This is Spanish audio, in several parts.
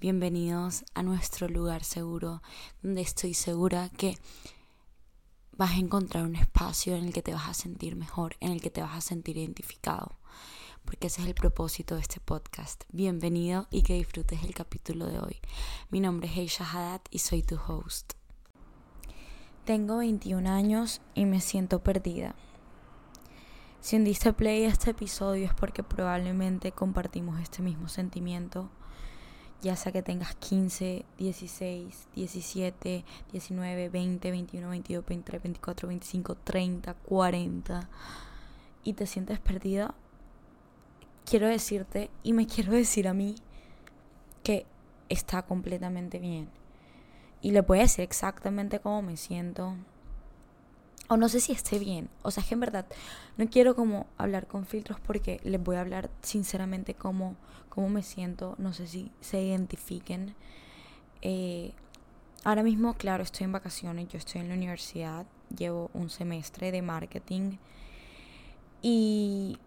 Bienvenidos a nuestro lugar seguro, donde estoy segura que vas a encontrar un espacio en el que te vas a sentir mejor, en el que te vas a sentir identificado, porque ese es el propósito de este podcast. Bienvenido y que disfrutes el capítulo de hoy. Mi nombre es Heisha Haddad y soy tu host. Tengo 21 años y me siento perdida. Si hundiste play a este episodio es porque probablemente compartimos este mismo sentimiento ya sea que tengas 15, 16, 17, 19, 20, 21, 22, 23, 24, 25, 30, 40 y te sientes perdida, quiero decirte y me quiero decir a mí que está completamente bien. Y le voy a decir exactamente cómo me siento, o no sé si esté bien. O sea, es que en verdad no quiero como hablar con filtros porque les voy a hablar sinceramente cómo, cómo me siento. No sé si se identifiquen. Eh, ahora mismo, claro, estoy en vacaciones. Yo estoy en la universidad. Llevo un semestre de marketing. Y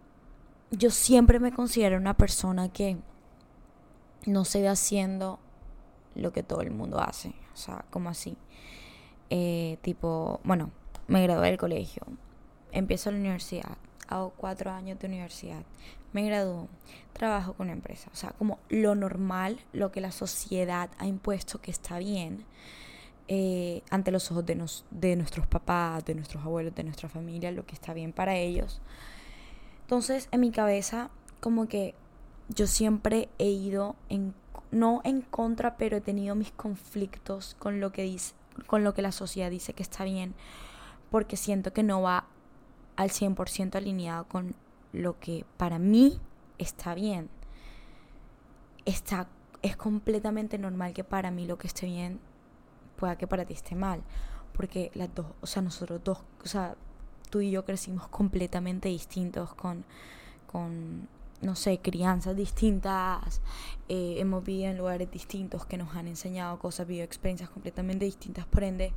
yo siempre me considero una persona que no se ve haciendo lo que todo el mundo hace. O sea, como así. Eh, tipo, bueno, me gradué del colegio, empiezo la universidad, hago cuatro años de universidad, me gradúo, trabajo con una empresa. O sea, como lo normal, lo que la sociedad ha impuesto que está bien eh, ante los ojos de, de nuestros papás, de nuestros abuelos, de nuestra familia, lo que está bien para ellos. Entonces, en mi cabeza, como que yo siempre he ido en, no en contra, pero he tenido mis conflictos con lo que dice, con lo que la sociedad dice que está bien porque siento que no va al 100% alineado con lo que para mí está bien. Está, es completamente normal que para mí lo que esté bien pueda que para ti esté mal. Porque las dos, o sea, nosotros dos, o sea, tú y yo crecimos completamente distintos con, con no sé, crianzas distintas, eh, hemos vivido en lugares distintos que nos han enseñado cosas, vivido experiencias completamente distintas, por ende,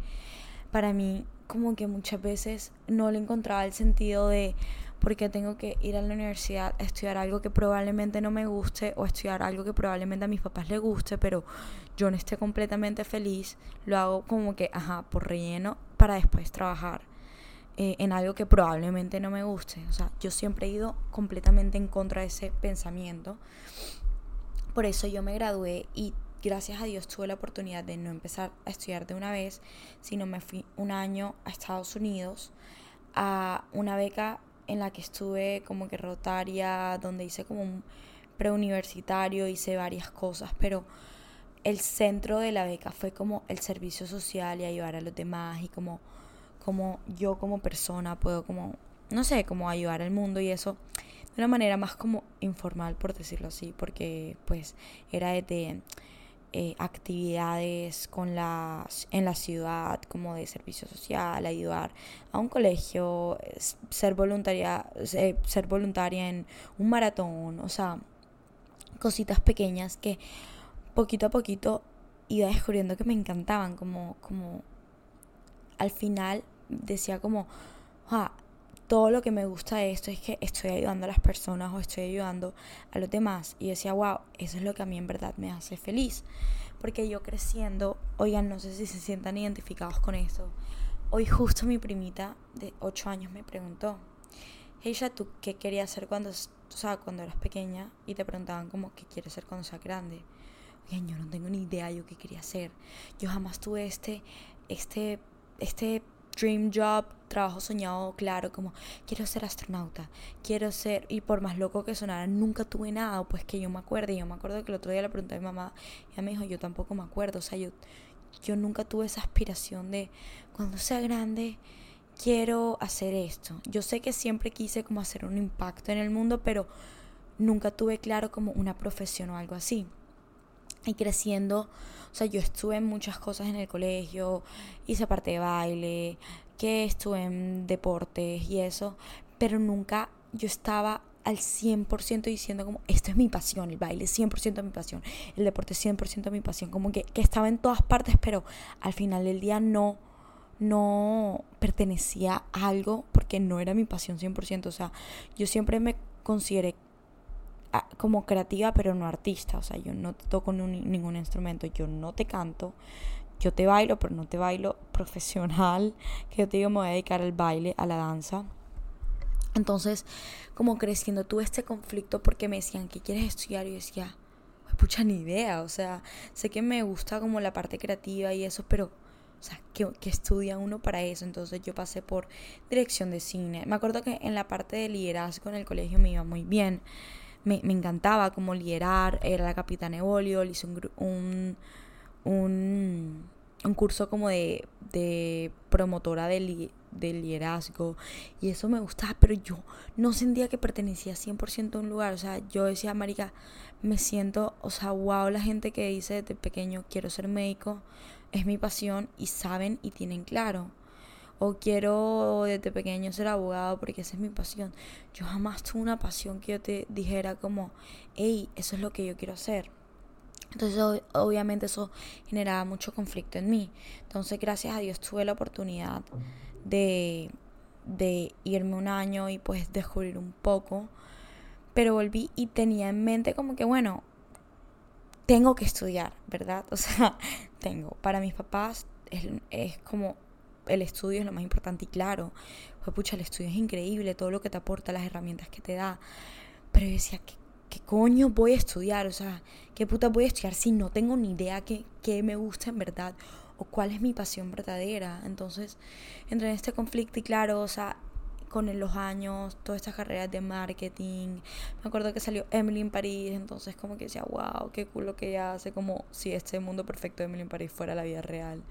para mí como que muchas veces no le encontraba el sentido de por qué tengo que ir a la universidad a estudiar algo que probablemente no me guste o estudiar algo que probablemente a mis papás les guste, pero yo no esté completamente feliz, lo hago como que, ajá, por relleno para después trabajar eh, en algo que probablemente no me guste. O sea, yo siempre he ido completamente en contra de ese pensamiento. Por eso yo me gradué y gracias a Dios tuve la oportunidad de no empezar a estudiar de una vez, sino me fui un año a Estados Unidos a una beca en la que estuve como que rotaria, donde hice como un preuniversitario, hice varias cosas, pero el centro de la beca fue como el servicio social y ayudar a los demás y como, como yo como persona puedo como, no sé, como ayudar al mundo y eso de una manera más como informal, por decirlo así, porque pues era de eh, actividades con las, en la ciudad como de servicio social, ayudar a un colegio, ser voluntaria, ser voluntaria en un maratón, o sea, cositas pequeñas que poquito a poquito iba descubriendo que me encantaban, como, como al final decía como, ah, todo lo que me gusta de esto es que estoy ayudando a las personas o estoy ayudando a los demás. Y decía, wow, eso es lo que a mí en verdad me hace feliz. Porque yo creciendo, oigan, no sé si se sientan identificados con esto. Hoy justo mi primita de 8 años me preguntó, ella, ¿tú qué querías hacer cuando, o sea, cuando eras pequeña? Y te preguntaban como, ¿qué quieres ser cuando seas grande? Oigan, yo no tengo ni idea yo qué quería hacer. Yo jamás tuve este, este, este dream job, trabajo soñado, claro, como quiero ser astronauta, quiero ser, y por más loco que sonara, nunca tuve nada, pues que yo me acuerde, yo me acuerdo que el otro día le pregunté a mi mamá, y ella me dijo, yo tampoco me acuerdo, o sea, yo, yo nunca tuve esa aspiración de, cuando sea grande, quiero hacer esto. Yo sé que siempre quise como hacer un impacto en el mundo, pero nunca tuve claro como una profesión o algo así. Y creciendo, o sea, yo estuve en muchas cosas en el colegio, hice parte de baile, que estuve en deportes y eso, pero nunca yo estaba al 100% diciendo como, esto es mi pasión, el baile es 100% mi pasión, el deporte es 100% mi pasión, como que, que estaba en todas partes, pero al final del día no, no pertenecía a algo porque no era mi pasión 100%, o sea, yo siempre me consideré como creativa pero no artista, o sea, yo no toco ningún instrumento, yo no te canto, yo te bailo, pero no te bailo profesional, que yo te digo me voy a dedicar al baile, a la danza. Entonces, como creciendo, tuve este conflicto porque me decían, ¿qué quieres estudiar? Y yo decía, pues pucha, ni idea. O sea, sé que me gusta como la parte creativa y eso, pero, o sea, ¿qué, estudia uno para eso? Entonces yo pasé por dirección de cine. Me acuerdo que en la parte de liderazgo en el colegio me iba muy bien. Me, me encantaba como liderar, era la capitana Evolio, hice un, un, un, un curso como de, de promotora de, de liderazgo y eso me gustaba, pero yo no sentía que pertenecía 100% a un lugar, o sea, yo decía, marica, me siento, o sea, wow, la gente que dice desde pequeño quiero ser médico, es mi pasión y saben y tienen claro. O quiero desde pequeño ser abogado porque esa es mi pasión. Yo jamás tuve una pasión que yo te dijera como, hey, eso es lo que yo quiero hacer. Entonces obviamente eso generaba mucho conflicto en mí. Entonces gracias a Dios tuve la oportunidad de, de irme un año y pues descubrir un poco. Pero volví y tenía en mente como que, bueno, tengo que estudiar, ¿verdad? O sea, tengo. Para mis papás es, es como el estudio es lo más importante y claro, pues pucha, el estudio es increíble, todo lo que te aporta, las herramientas que te da. Pero yo decía, ¿qué, qué coño voy a estudiar? O sea, ¿qué puta voy a estudiar si no tengo ni idea qué, qué me gusta en verdad? o cuál es mi pasión verdadera. Entonces, entré en este conflicto y claro, o sea, con los años, todas estas carreras de marketing. Me acuerdo que salió Emily en París, entonces como que decía, wow, qué cool lo que ella hace, como si este mundo perfecto de Emily en París fuera la vida real.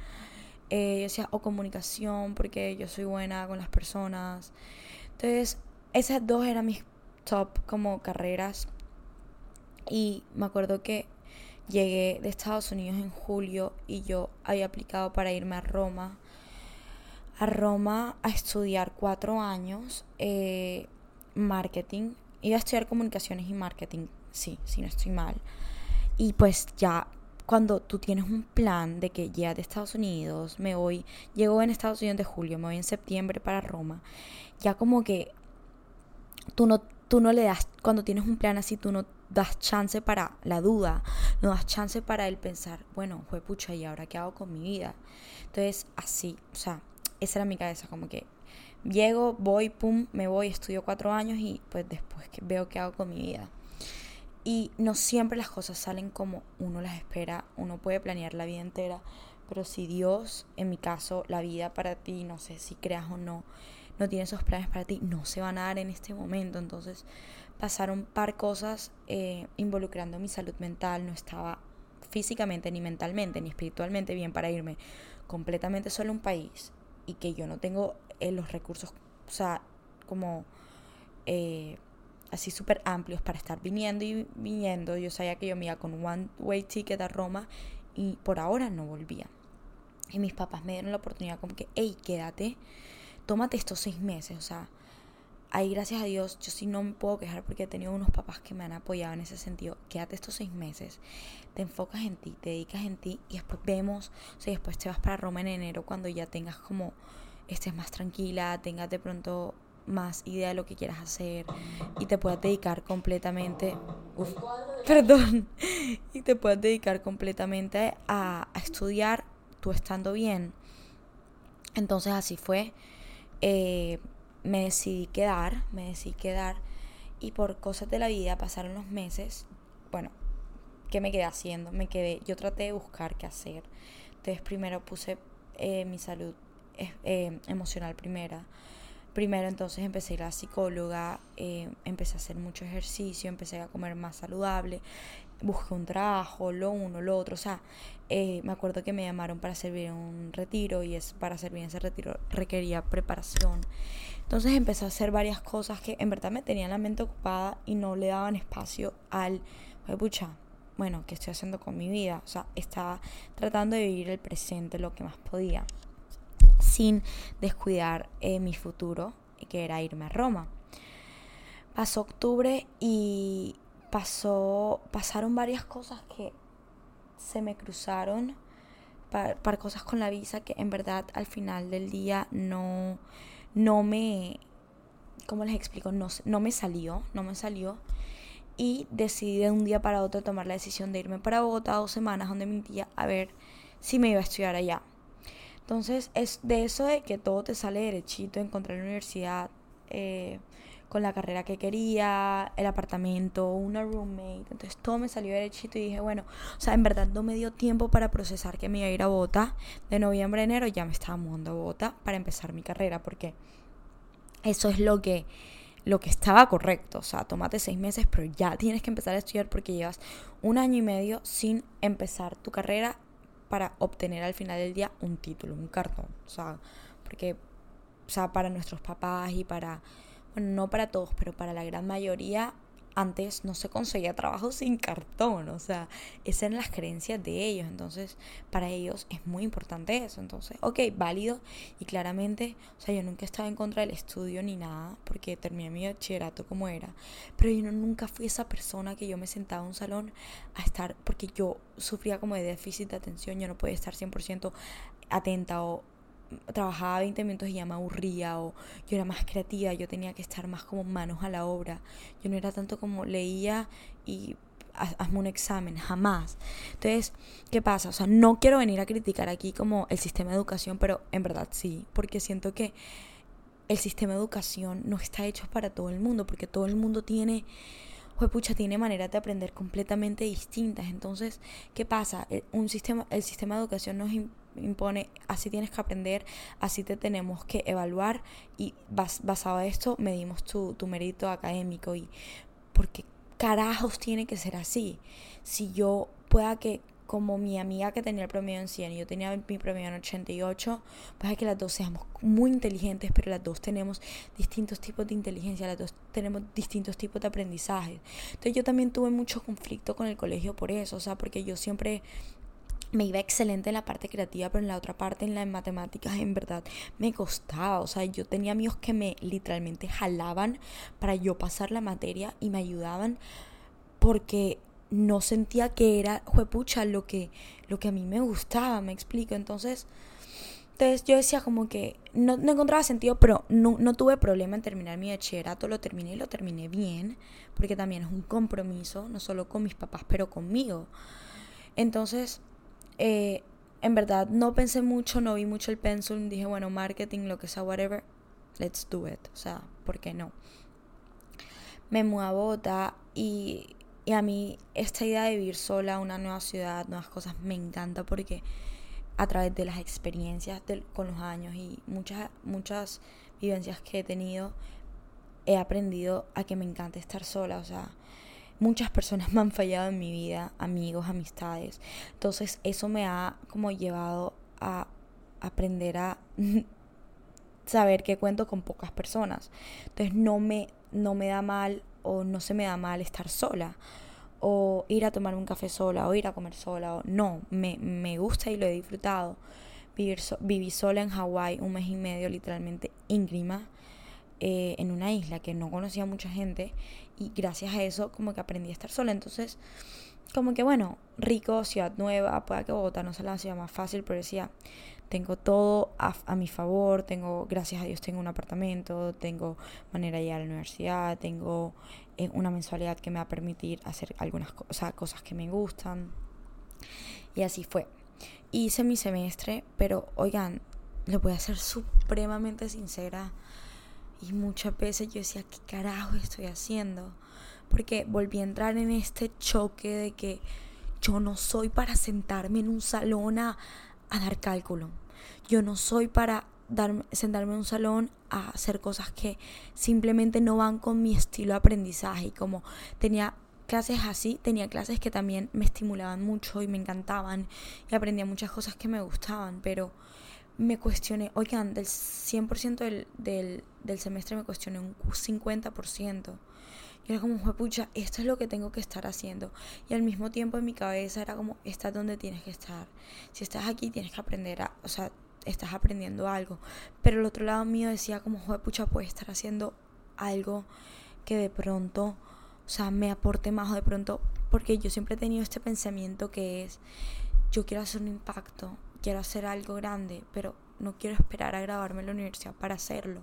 Eh, yo decía, o comunicación, porque yo soy buena con las personas. Entonces, esas dos eran mis top como carreras. Y me acuerdo que Llegué de Estados Unidos en julio y yo había aplicado para irme a Roma. A Roma a estudiar cuatro años eh, marketing. Iba a estudiar comunicaciones y marketing, sí, si no estoy mal. Y pues ya cuando tú tienes un plan de que ya de Estados Unidos, me voy, llego en Estados Unidos de julio, me voy en septiembre para Roma, ya como que tú no, tú no le das, cuando tienes un plan así, tú no das chance para la duda, no das chance para el pensar, bueno, fue pucha, ¿y ahora qué hago con mi vida? Entonces, así, o sea, esa era mi cabeza, como que llego, voy, pum, me voy, estudio cuatro años y pues después veo qué hago con mi vida. Y no siempre las cosas salen como uno las espera, uno puede planear la vida entera, pero si Dios, en mi caso, la vida para ti, no sé si creas o no, no tiene esos planes para ti, no se van a dar en este momento. Entonces, pasaron par cosas eh, involucrando mi salud mental, no estaba físicamente, ni mentalmente, ni espiritualmente bien para irme completamente solo a un país y que yo no tengo eh, los recursos, o sea, como eh, así súper amplios para estar viniendo y viniendo. Yo sabía que yo me iba con un one way ticket a Roma y por ahora no volvía. Y mis papás me dieron la oportunidad como que, hey, quédate, tómate estos seis meses, o sea, ahí gracias a Dios yo sí no me puedo quejar porque he tenido unos papás que me han apoyado en ese sentido. Quédate estos seis meses, te enfocas en ti, te dedicas en ti y después vemos, o sea, después te vas para Roma en enero cuando ya tengas como, estés más tranquila, tengas de pronto más idea de lo que quieras hacer y te puedas dedicar completamente, perdón, y te puedas dedicar completamente a, estudiar tú estando bien. Entonces así fue. Eh, me decidí quedar, me decidí quedar y por cosas de la vida pasaron los meses, bueno, ¿qué me quedé haciendo? Me quedé, yo traté de buscar qué hacer. Entonces primero puse eh, mi salud eh, emocional primera. Primero entonces empecé a ir a la psicóloga, eh, empecé a hacer mucho ejercicio, empecé a comer más saludable, busqué un trabajo, lo uno, lo otro. O sea, me acuerdo que me llamaron para servir en un retiro y es para servir en ese retiro requería preparación. Entonces empecé a hacer varias cosas que en verdad me tenían la mente ocupada y no le daban espacio al, pucha, bueno, ¿qué estoy haciendo con mi vida? O sea, estaba tratando de vivir el presente lo que más podía, sin descuidar eh, mi futuro, que era irme a Roma. Pasó octubre y pasó, pasaron varias cosas que se me cruzaron para, cosas con la visa que en verdad al final del día no, no me, ¿cómo les explico? No, no me salió, no me salió. Y decidí de un día para otro tomar la decisión de irme para Bogotá dos semanas donde mi tía a ver si me iba a estudiar allá. Entonces, es de eso de que todo te sale derechito, encontrar la universidad, eh, con la carrera que quería, el apartamento, una roommate. Entonces todo me salió derechito y dije, bueno, o sea, en verdad no me dio tiempo para procesar que me iba a ir a Bogotá. De noviembre a enero ya me estaba mudando a Bogotá para empezar mi carrera, porque eso es lo que lo que estaba correcto. O sea, tómate seis meses, pero ya tienes que empezar a estudiar porque llevas un año y medio sin empezar tu carrera para obtener al final del día un título, un cartón. O sea, porque, o sea, para nuestros papás y para bueno, no para todos, pero para la gran mayoría, antes no se conseguía trabajo sin cartón, o sea, esas eran las creencias de ellos, entonces para ellos es muy importante eso, entonces, ok, válido. Y claramente, o sea, yo nunca estaba en contra del estudio ni nada, porque terminé mi bachillerato como era, pero yo nunca fui esa persona que yo me sentaba en un salón a estar, porque yo sufría como de déficit de atención, yo no podía estar 100% atenta o trabajaba 20 minutos y ya me aburría o yo era más creativa, yo tenía que estar más como manos a la obra. Yo no era tanto como leía y hazme un examen, jamás. Entonces, ¿qué pasa? O sea, no quiero venir a criticar aquí como el sistema de educación, pero en verdad sí, porque siento que el sistema de educación no está hecho para todo el mundo, porque todo el mundo tiene pucha, tiene maneras de aprender completamente distintas. Entonces, ¿qué pasa? Eh, un sistema, el sistema de educación nos impone, así tienes que aprender, así te tenemos que evaluar y basado en esto medimos tu, tu mérito académico y porque carajos tiene que ser así. Si yo pueda que como mi amiga que tenía el promedio en 100 y yo tenía mi promedio en 88, pues es que las dos seamos muy inteligentes, pero las dos tenemos distintos tipos de inteligencia, las dos tenemos distintos tipos de aprendizaje. Entonces yo también tuve mucho conflicto con el colegio por eso, o sea, porque yo siempre me iba excelente en la parte creativa, pero en la otra parte, en la en matemáticas, en verdad me costaba. O sea, yo tenía amigos que me literalmente jalaban para yo pasar la materia y me ayudaban porque no sentía que era, juepucha, lo que, lo que a mí me gustaba, me explico. Entonces, entonces yo decía como que no, no encontraba sentido, pero no, no, tuve problema en terminar mi bachillerato, lo terminé y lo terminé bien, porque también es un compromiso, no solo con mis papás, pero conmigo. Entonces, eh, en verdad no pensé mucho, no vi mucho el pensum, dije, bueno, marketing, lo que sea, whatever, let's do it. O sea, ¿por qué no? Me mudé a Bogotá y y a mí esta idea de vivir sola, una nueva ciudad, nuevas cosas, me encanta porque a través de las experiencias con los años y muchas, muchas vivencias que he tenido, he aprendido a que me encanta estar sola. O sea, muchas personas me han fallado en mi vida, amigos, amistades. Entonces eso me ha como llevado a aprender a saber que cuento con pocas personas. Entonces no me, no me da mal o no se me da mal estar sola o ir a tomar un café sola o ir a comer sola o no, me, me gusta y lo he disfrutado. Vivir viví sola en Hawái un mes y medio literalmente íngrima eh, en una isla que no conocía mucha gente y gracias a eso como que aprendí a estar sola. Entonces como que bueno, rico, ciudad nueva, pueda que Bogotá no sea la ciudad más fácil, pero decía, tengo todo a, a, mi favor, tengo, gracias a Dios, tengo un apartamento, tengo manera de ir a la universidad, tengo eh, una mensualidad que me va a permitir hacer algunas cosas, cosas que me gustan. Y así fue. Hice mi semestre, pero oigan, lo voy a ser supremamente sincera. Y muchas veces yo decía, ¿qué carajo estoy haciendo? Porque volví a entrar en este choque de que yo no soy para sentarme en un salón a, dar cálculo. Yo no soy para darme, sentarme en un salón a hacer cosas que simplemente no van con mi estilo de aprendizaje. Y como tenía clases así, tenía clases que también me estimulaban mucho y me encantaban y aprendía muchas cosas que me gustaban, pero me cuestioné, oigan, del 100% del, del, del semestre me cuestioné un 50%. Y era como, pucha, esto es lo que tengo que estar haciendo. Y al mismo tiempo en mi cabeza era como, estás donde tienes que estar. Si estás aquí, tienes que aprender a, o sea, estás aprendiendo algo. Pero el otro lado mío decía como, pucha, puedes estar haciendo algo que de pronto, o sea, me aporte más o de pronto, porque yo siempre he tenido este pensamiento que es, yo quiero hacer un impacto, quiero hacer algo grande, pero no quiero esperar a graduarme en la universidad para hacerlo.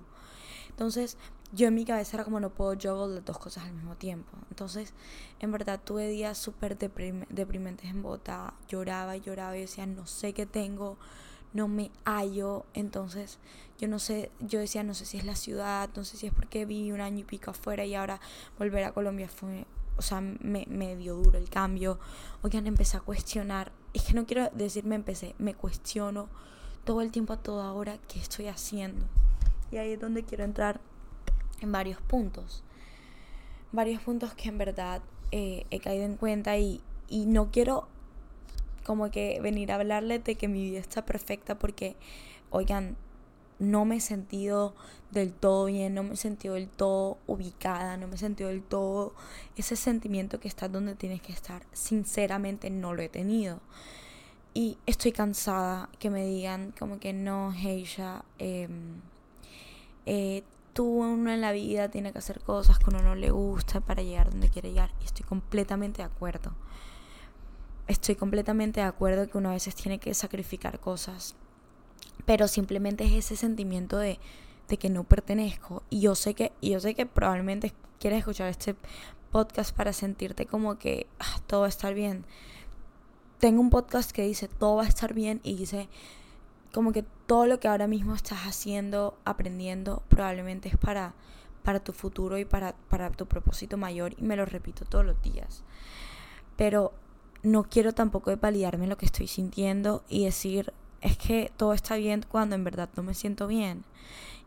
Entonces, yo en mi cabeza era como no puedo juggle las dos cosas al mismo tiempo. Entonces, en verdad tuve días súper deprimentes en Bogotá. Lloraba y lloraba y decía, no sé qué tengo, no me hallo. Entonces, yo no sé, yo decía, no sé si es la ciudad, no sé si es porque vi un año y pico afuera y ahora volver a Colombia fue, o sea, me, me dio duro el cambio. Oigan, empecé a cuestionar. Es que no quiero decir me empecé, me cuestiono todo el tiempo a toda hora qué estoy haciendo. Y ahí es donde quiero entrar en varios puntos. Varios puntos que en verdad eh, he caído en cuenta y, y no quiero como que venir a hablarles de que mi vida está perfecta porque, oigan, no me he sentido del todo bien, no me he sentido del todo ubicada, no me he sentido del todo ese sentimiento que estás donde tienes que estar. Sinceramente no lo he tenido. Y estoy cansada que me digan como que no, Heisha, em, eh, tú uno en la vida tiene que hacer cosas que uno no le gusta para llegar donde quiere llegar. Y estoy completamente de acuerdo. Estoy completamente de acuerdo que uno a veces tiene que sacrificar cosas. Pero simplemente es ese sentimiento de, de que no pertenezco. Y yo sé que, yo sé que probablemente quieres escuchar este podcast para sentirte como que ah, todo va a estar bien tengo un podcast que dice todo va a estar bien y dice como que todo lo que ahora mismo estás haciendo, aprendiendo, probablemente es para, para tu futuro y para, para tu propósito mayor y me lo repito todos los días. Pero no quiero tampoco validarme lo que estoy sintiendo y decir es que todo está bien cuando en verdad no me siento bien.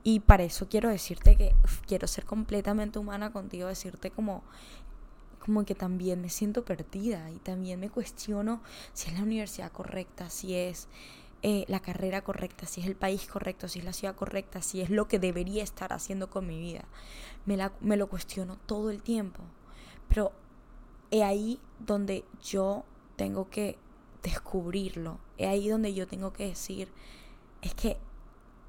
Y para eso quiero decirte que quiero ser completamente humana contigo, decirte como como que también me siento perdida y también me cuestiono si es la universidad correcta, si es eh, la carrera correcta, si es el país correcto, si es la ciudad correcta, si es lo que debería estar haciendo con mi vida. Me, la, me lo cuestiono todo el tiempo. Pero es ahí donde yo tengo que descubrirlo. Es ahí donde yo tengo que decir, es que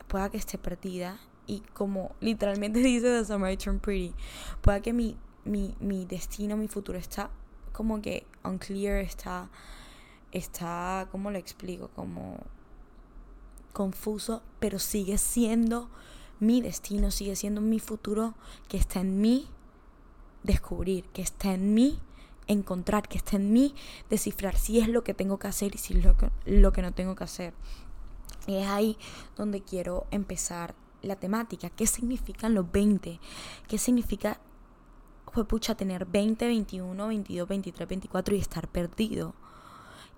pueda que esté perdida y como literalmente dice The Summer I Turn Pretty, pueda que mi mi, mi destino, mi futuro está como que unclear, está, está, ¿cómo lo explico? Como confuso, pero sigue siendo mi destino, sigue siendo mi futuro que está en mí descubrir, que está en mí encontrar, que está en mí descifrar si es lo que tengo que hacer y si es lo que, lo que no tengo que hacer. Y es ahí donde quiero empezar la temática. ¿Qué significan los 20? ¿Qué significa fue pucha tener 20, 21, 22, 23, 24 y estar perdido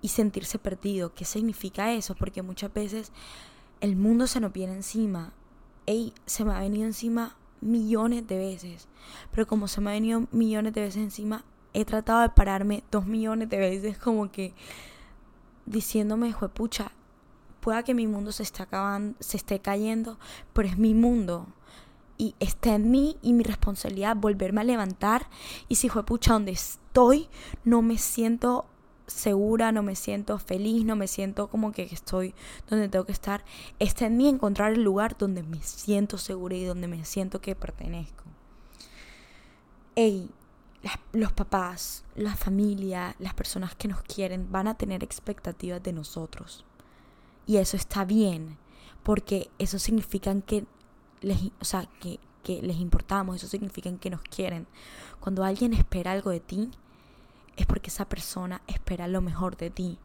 y sentirse perdido. ¿Qué significa eso? Porque muchas veces el mundo se nos viene encima. Ey, se me ha venido encima millones de veces. Pero como se me ha venido millones de veces encima, he tratado de pararme dos millones de veces como que diciéndome, pucha, pueda que mi mundo se esté acabando, se esté cayendo, pero es mi mundo y está en mí y mi responsabilidad volverme a levantar. Y si fue pucha donde estoy, no me siento segura, no me siento feliz, no me siento como que estoy donde tengo que estar. Está en mí encontrar el lugar donde me siento segura y donde me siento que pertenezco. Ey, los papás, la familia, las personas que nos quieren van a tener expectativas de nosotros. Y eso está bien, porque eso significa que les, o sea, que, que les importamos, eso significa que nos quieren. Cuando alguien espera algo de ti, es porque esa persona espera lo mejor de ti.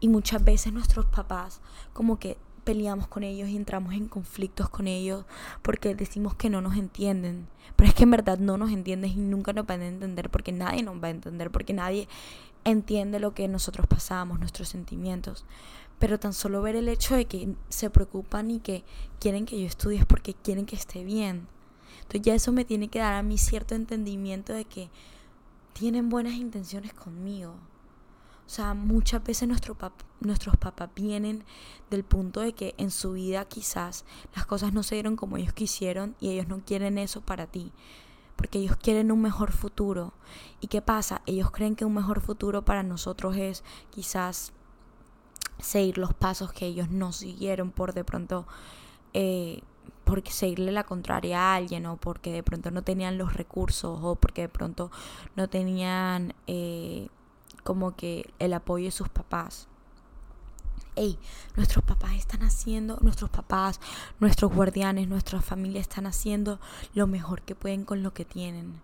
Y muchas veces nuestros papás como que peleamos con ellos y entramos en conflictos con ellos porque decimos que no nos entienden. Pero es que en verdad no nos entienden y nunca nos van a entender porque nadie nos va a entender, porque nadie entiende lo que nosotros pasamos, nuestros sentimientos pero tan solo ver el hecho de que se preocupan y que quieren que yo estudie es porque quieren que esté bien. Entonces ya eso me tiene que dar a mí cierto entendimiento de que tienen buenas intenciones conmigo. O sea, muchas veces nuestro nuestros papás vienen del punto de que en su vida quizás las cosas no se dieron como ellos quisieron y ellos no quieren eso para ti. porque ellos quieren un mejor futuro. ¿Y qué pasa? Ellos creen que un mejor futuro para nosotros es quizás seguir los pasos que ellos no siguieron por de pronto eh, porque seguirle la contraria a alguien o porque de pronto no tenían los recursos o porque de pronto no tenían eh, como que el apoyo de sus papás. Ey, nuestros papás están haciendo, nuestros papás, nuestros guardianes, nuestra familia están haciendo lo mejor que pueden con lo que tienen.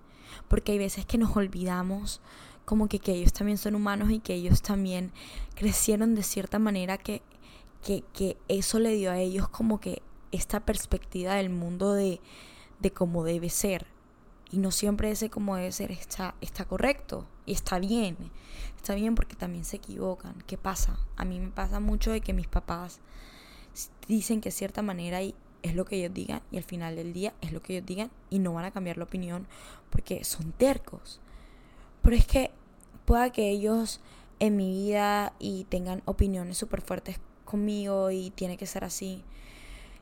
Porque hay veces que nos olvidamos como que, que ellos también son humanos y que ellos también crecieron de cierta manera que, que, que eso le dio a ellos como que esta perspectiva del mundo de, de cómo debe ser. Y no siempre ese como debe ser está, está correcto y está bien. Está bien porque también se equivocan. ¿Qué pasa? A mí me pasa mucho de que mis papás dicen que de cierta manera y es lo que ellos digan y al final del día es lo que ellos digan y no van a cambiar la opinión porque son tercos. Pero es que pueda que ellos en mi vida y tengan opiniones súper fuertes conmigo y tiene que ser así.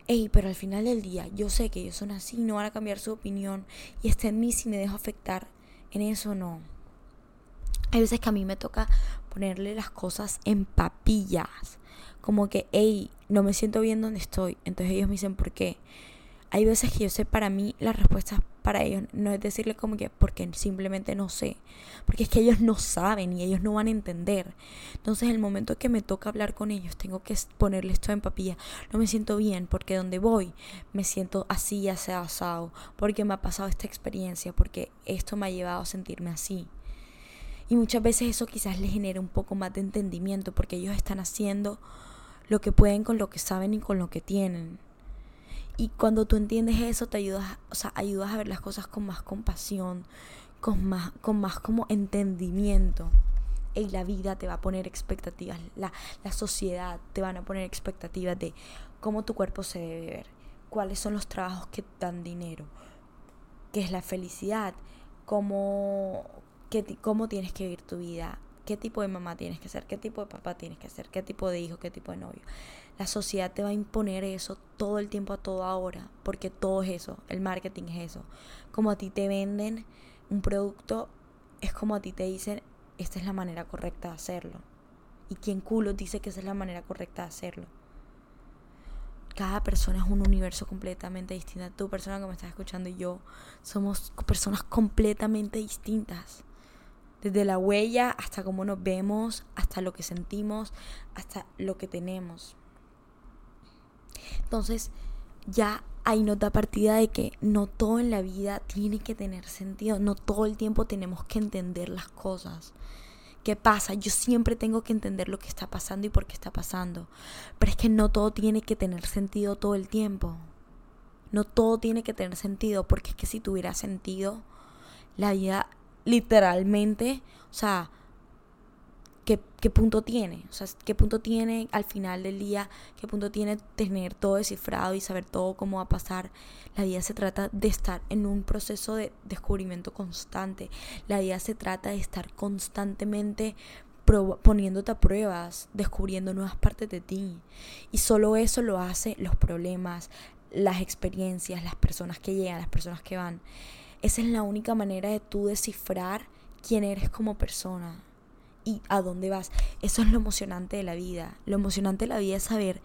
Ey, pero al final del día yo sé que ellos son así, no van a cambiar su opinión y está en mí si me dejo afectar en eso no. Hay veces que a mí me toca ponerle las cosas en papillas. Como que, hey, no me siento bien donde estoy. Entonces ellos me dicen, ¿por qué? Hay veces que yo sé para mí las respuestas para ellos. No es decirle como que porque simplemente no sé. Porque es que ellos no saben y ellos no van a entender. Entonces el momento que me toca hablar con ellos tengo que ponerle esto en papilla. No me siento bien porque donde voy me siento así ya sea asado. Porque me ha pasado esta experiencia. Porque esto me ha llevado a sentirme así. Y muchas veces eso quizás les genera un poco más de entendimiento porque ellos están haciendo lo que pueden con lo que saben y con lo que tienen. Y cuando tú entiendes eso, te ayudas, o sea, ayudas a ver las cosas con más compasión, con más, con más como entendimiento. Y la vida te va a poner expectativas, la, la sociedad te van a poner expectativas de cómo tu cuerpo se debe ver, cuáles son los trabajos que dan dinero, qué es la felicidad, cómo, cómo tienes que vivir tu vida, qué tipo de mamá tienes que ser, qué tipo de papá tienes que ser, qué tipo de hijo, qué tipo de novio. La sociedad te va a imponer eso todo el tiempo a toda hora, porque todo es eso, el marketing es eso. Como a ti te venden un producto, es como a ti te dicen, esta es la manera correcta de hacerlo. Y quien culo dice que esa es la manera correcta de hacerlo. Cada persona es un universo completamente distinto. Tu persona que me estás escuchando y yo somos personas completamente distintas desde la huella hasta cómo nos vemos, hasta lo que sentimos, hasta lo que tenemos. Entonces, ya hay nota partida de que no todo en la vida tiene que tener sentido, no todo el tiempo tenemos que entender las cosas. ¿Qué pasa? Yo siempre tengo que entender lo que está pasando y por qué está pasando. Pero es que no todo tiene que tener sentido todo el tiempo. No todo tiene que tener sentido, porque es que si tuviera sentido, la vida literalmente, o sea, ¿qué, ¿qué, punto tiene? O sea, ¿qué punto tiene al final del día? ¿Qué punto tiene tener todo descifrado y saber todo cómo va a pasar? La vida se trata de estar en un proceso de descubrimiento constante. La vida se trata de estar constantemente poniéndote a pruebas, descubriendo nuevas partes de ti. Y solo eso lo hace los problemas, las experiencias, las personas que llegan, las personas que van. Esa es la única manera de tú descifrar quién eres como persona y a dónde vas. Eso es lo emocionante de la vida. Lo emocionante de la vida es saber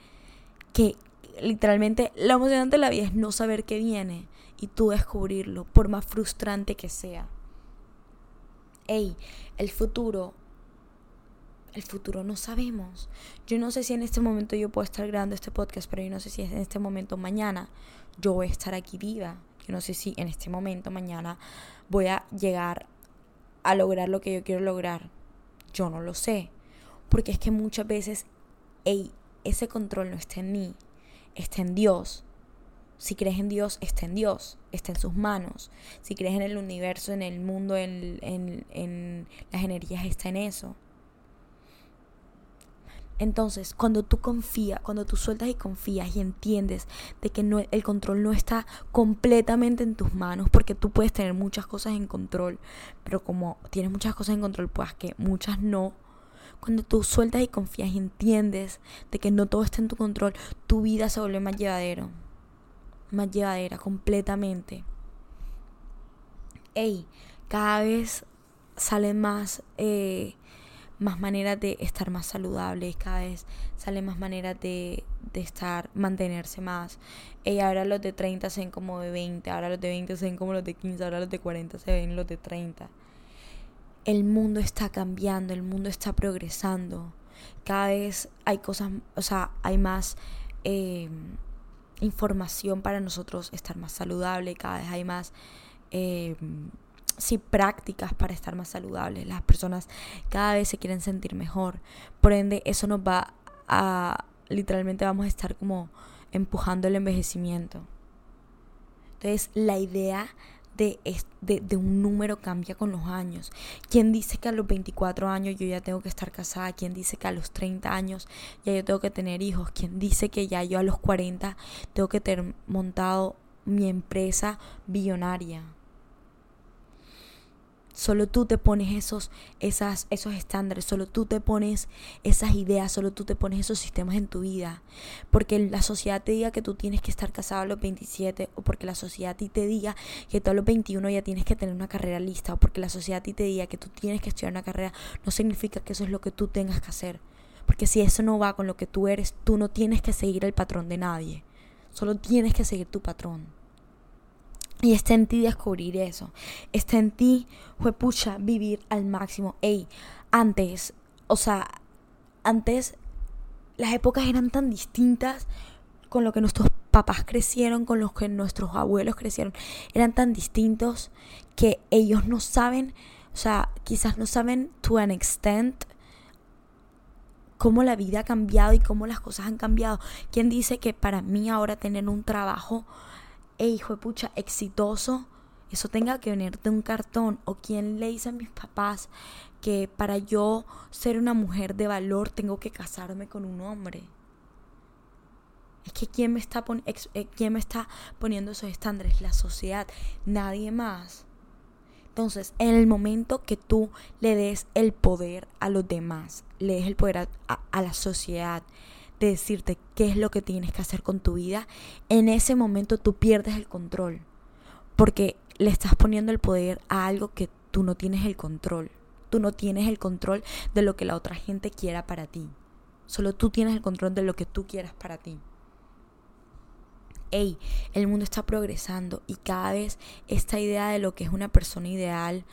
que literalmente lo emocionante de la vida es no saber qué viene y tú descubrirlo, por más frustrante que sea. Ey, el futuro el futuro no sabemos. Yo no sé si en este momento yo puedo estar grabando este podcast, pero yo no sé si en este momento mañana yo voy a estar aquí viva. Yo no sé si en este momento, mañana, voy a llegar a lograr lo que yo quiero lograr. Yo no lo sé. Porque es que muchas veces, ese control no está en mí, está en Dios. Si crees en Dios, está en Dios, está en sus manos. Si crees en el universo, en el mundo, en, en, en las energías, está en eso. Entonces, cuando tú confías, cuando tú sueltas y confías y entiendes de que no, el control no está completamente en tus manos, porque tú puedes tener muchas cosas en control, pero como tienes muchas cosas en control, pues que muchas no. Cuando tú sueltas y confías y entiendes de que no todo está en tu control, tu vida se vuelve más llevadero, más llevadera completamente. hey, cada vez salen más, eh, más maneras de estar más saludables, cada vez salen más maneras de, de estar, mantenerse más. Y ahora los de 30 se ven como de 20, ahora los de 20 se ven como los de 15, ahora los de 40 se ven los de 30. El mundo está cambiando, el mundo está progresando. Cada vez hay cosas, o sea, hay más eh, información para nosotros estar más saludable, cada vez hay más... Eh, sí, prácticas para estar más saludables. Las personas cada vez se quieren sentir mejor. Por ende, eso nos va a, literalmente vamos a estar como empujando el envejecimiento. Entonces, la idea de, de, un número cambia con los años. ¿Quién dice que a los 24 años yo ya tengo que estar casada? ¿Quién dice que a los 30 años ya yo tengo que tener hijos? ¿Quién dice que ya yo a los 40 tengo que tener montado mi empresa billonaria? Solo tú te pones esos, esas, esos estándares, solo tú te pones esas ideas, solo tú te pones esos sistemas en tu vida. Porque la sociedad te diga que tú tienes que estar casado a los 27, o porque la sociedad a ti te diga que tú a los 21 ya tienes que tener una carrera lista, o porque la sociedad a ti te diga que tú tienes que estudiar una carrera, no significa que eso es lo que tú tengas que hacer. Porque si eso no va con lo que tú eres, tú no tienes que seguir el patrón de nadie. Solo tienes que seguir tu patrón. Y está en ti descubrir eso. Está en ti, pucha, vivir al máximo. Ey, antes, o sea, antes las épocas eran tan distintas con lo que nuestros papás crecieron, con los que nuestros abuelos crecieron. Eran tan distintos que ellos no saben, o sea, quizás no saben to an extent cómo la vida ha cambiado y cómo las cosas han cambiado. ¿Quién dice que para mí ahora tener un trabajo e hijo de pucha, exitoso, eso tenga que venir de un cartón. O quien le dice a mis papás que para yo ser una mujer de valor tengo que casarme con un hombre. Es que ¿quién me está, eh, ¿quién me está poniendo esos estándares? La sociedad, nadie más. Entonces, en el momento que tú le des el poder a los demás, le des el poder a la sociedad, de decirte qué es lo que tienes que hacer con tu vida, en ese momento tú pierdes el control. Porque le estás poniendo el poder a algo que tú no tienes el control. Tú no tienes el control de lo que la otra gente quiera para ti. Solo tú tienes el control de lo que tú quieras para ti. Ey, el mundo está progresando y cada vez esta idea de lo que es una persona ideal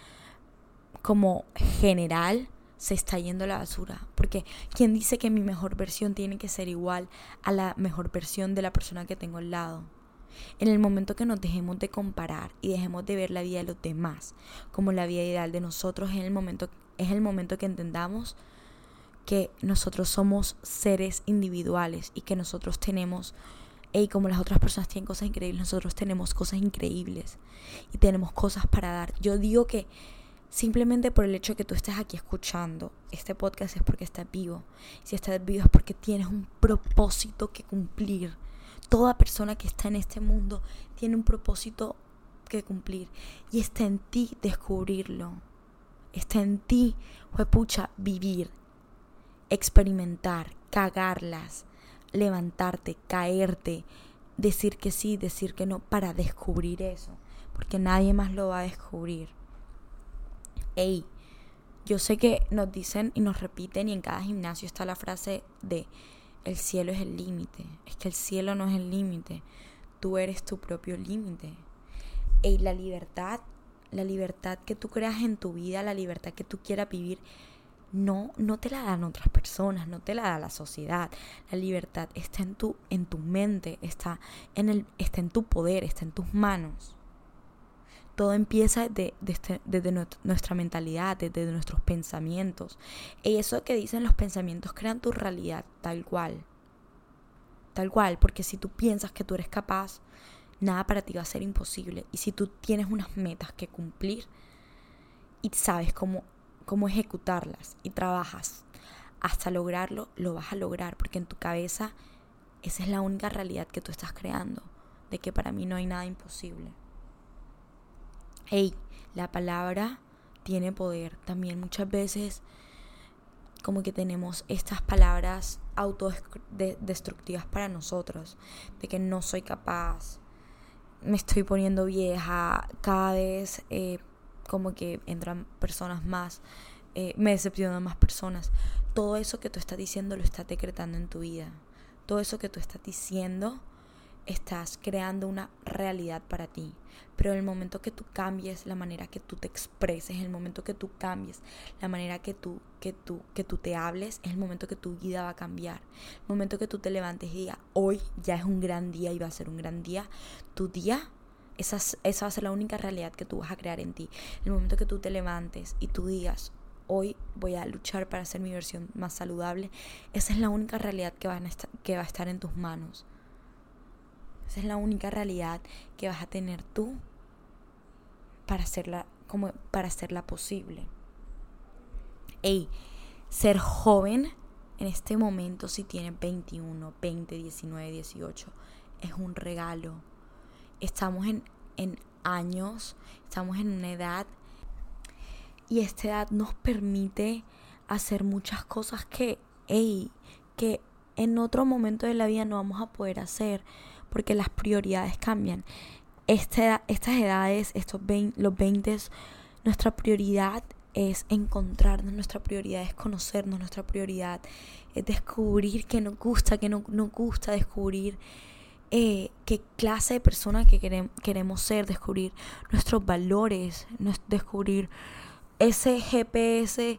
como general se está yendo la basura. Porque ¿quién dice que mi mejor versión tiene que ser igual a la mejor versión de la persona que tengo al lado? En el momento que nos dejemos de comparar y dejemos de ver la vida de los demás como la vida ideal de nosotros, es el momento, es el momento que entendamos que nosotros somos seres individuales y que nosotros tenemos, y como las otras personas tienen cosas increíbles, nosotros tenemos cosas increíbles y tenemos cosas para dar. Yo digo que Simplemente por el hecho de que tú estés aquí escuchando este podcast es porque estás vivo. Si estás vivo es porque tienes un propósito que cumplir. Toda persona que está en este mundo tiene un propósito que cumplir. Y está en ti descubrirlo. Está en ti, pucha, vivir, experimentar, cagarlas, levantarte, caerte, decir que sí, decir que no, para descubrir eso. Porque nadie más lo va a descubrir hey, yo sé que nos dicen y nos repiten y en cada gimnasio está la frase de el cielo es el límite. Es que el cielo no es el límite. Tú eres tu propio límite. Y la libertad, la libertad que tú creas en tu vida, la libertad que tú quieras vivir, no, no te la dan otras personas, no te la da la sociedad. La libertad está en tu, en tu mente, está en, el, está en tu poder, está en tus manos todo empieza desde, este, nuestra mentalidad, desde nuestros pensamientos. Y eso que dicen los pensamientos crean tu realidad tal cual. Tal cual, porque si tú piensas que tú eres capaz, nada para ti va a ser imposible. Y si tú tienes unas metas que cumplir y sabes cómo, cómo ejecutarlas y trabajas hasta lograrlo, lo vas a lograr, porque en tu cabeza esa es la única realidad que tú estás creando, de que para mí no hay nada imposible hey, la palabra tiene poder. También muchas veces como que tenemos estas palabras autodestructivas para nosotros, de que no soy capaz, me estoy poniendo vieja, cada vez eh, como que entran personas más, eh, me decepcionan más personas. Todo eso que tú estás diciendo lo estás decretando en tu vida. Todo eso que tú estás diciendo, estás creando una realidad para ti. Pero el momento que tú cambies la manera que tú te expreses, el momento que tú cambies la manera que tú, que tú, que tú te hables, es el momento que tu vida va a cambiar. El momento que tú te levantes y digas, hoy ya es un gran día y va a ser un gran día, tu día esa, esa va a ser la única realidad que tú vas a crear en ti. El momento que tú te levantes y tú digas, hoy voy a luchar para hacer mi versión más saludable, esa es la única realidad que, van a estar, que va a estar en tus manos. Esa es la única realidad que vas a tener tú para hacerla, como para hacerla posible. Ey, ser joven en este momento, si tienes 21, 20, 19, 18, es un regalo estamos en, años, estamos en una edad y esta edad nos permite hacer muchas cosas que, que en otro momento de la vida no vamos a poder hacer porque las prioridades cambian. Esta, estas edades, estos los 20, nuestra prioridad es encontrarnos, nuestra prioridad es conocernos, nuestra prioridad es descubrir qué nos gusta, qué no nos gusta, descubrir eh, qué clase de persona que queremos ser, descubrir nuestros valores, descubrir ese GPS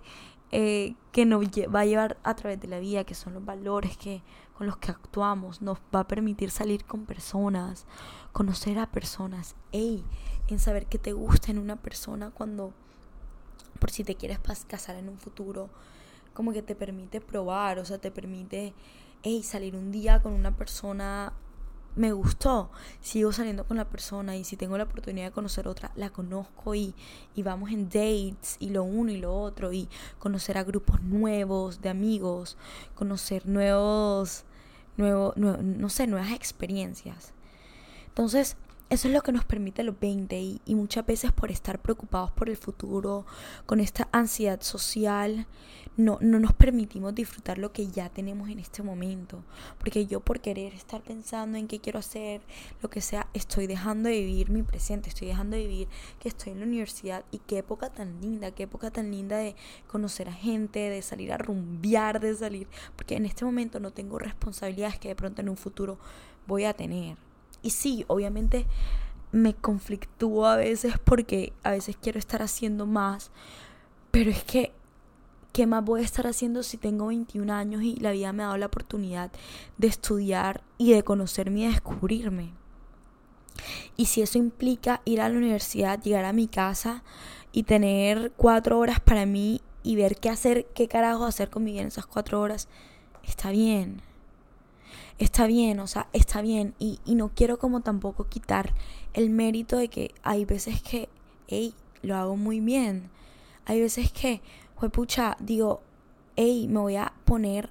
eh, que nos va a llevar a través de la vida, que son los valores que, con los que actuamos, nos va a permitir salir con personas, conocer a personas, ey, en saber que te gusta en una persona cuando, por si te quieres casar en un futuro, como que te permite probar, o sea, te permite, ey, salir un día con una persona me gustó, sigo saliendo con la persona y si tengo la oportunidad de conocer otra, la conozco y, y vamos en dates y lo uno y lo otro y conocer a grupos nuevos de amigos, conocer nuevos, nuevo, no sé, nuevas experiencias. Entonces, eso es lo que nos permite los 20 y, y, muchas veces por estar preocupados por el futuro, con esta ansiedad social, no, no nos permitimos disfrutar lo que ya tenemos en este momento. Porque yo por querer estar pensando en qué quiero hacer, lo que sea, estoy dejando de vivir mi presente, estoy dejando de vivir que estoy en la universidad y qué época tan linda, qué época tan linda de conocer a gente, de salir a rumbear, de salir, porque en este momento no tengo responsabilidades que de pronto en un futuro voy a tener. Y sí, obviamente me conflictúo a veces porque a veces quiero estar haciendo más, pero es que, ¿qué más voy a estar haciendo si tengo 21 años y la vida me ha dado la oportunidad de estudiar y de conocerme y de descubrirme? Y si eso implica ir a la universidad, llegar a mi casa y tener cuatro horas para mí y ver qué hacer, qué carajo hacer con mi vida en esas cuatro horas, está bien está bien, o sea, está bien. Y, no quiero como tampoco quitar el mérito de que hay veces que, hey, lo hago muy bien. Hay veces que, pucha, digo, hey, me voy a poner,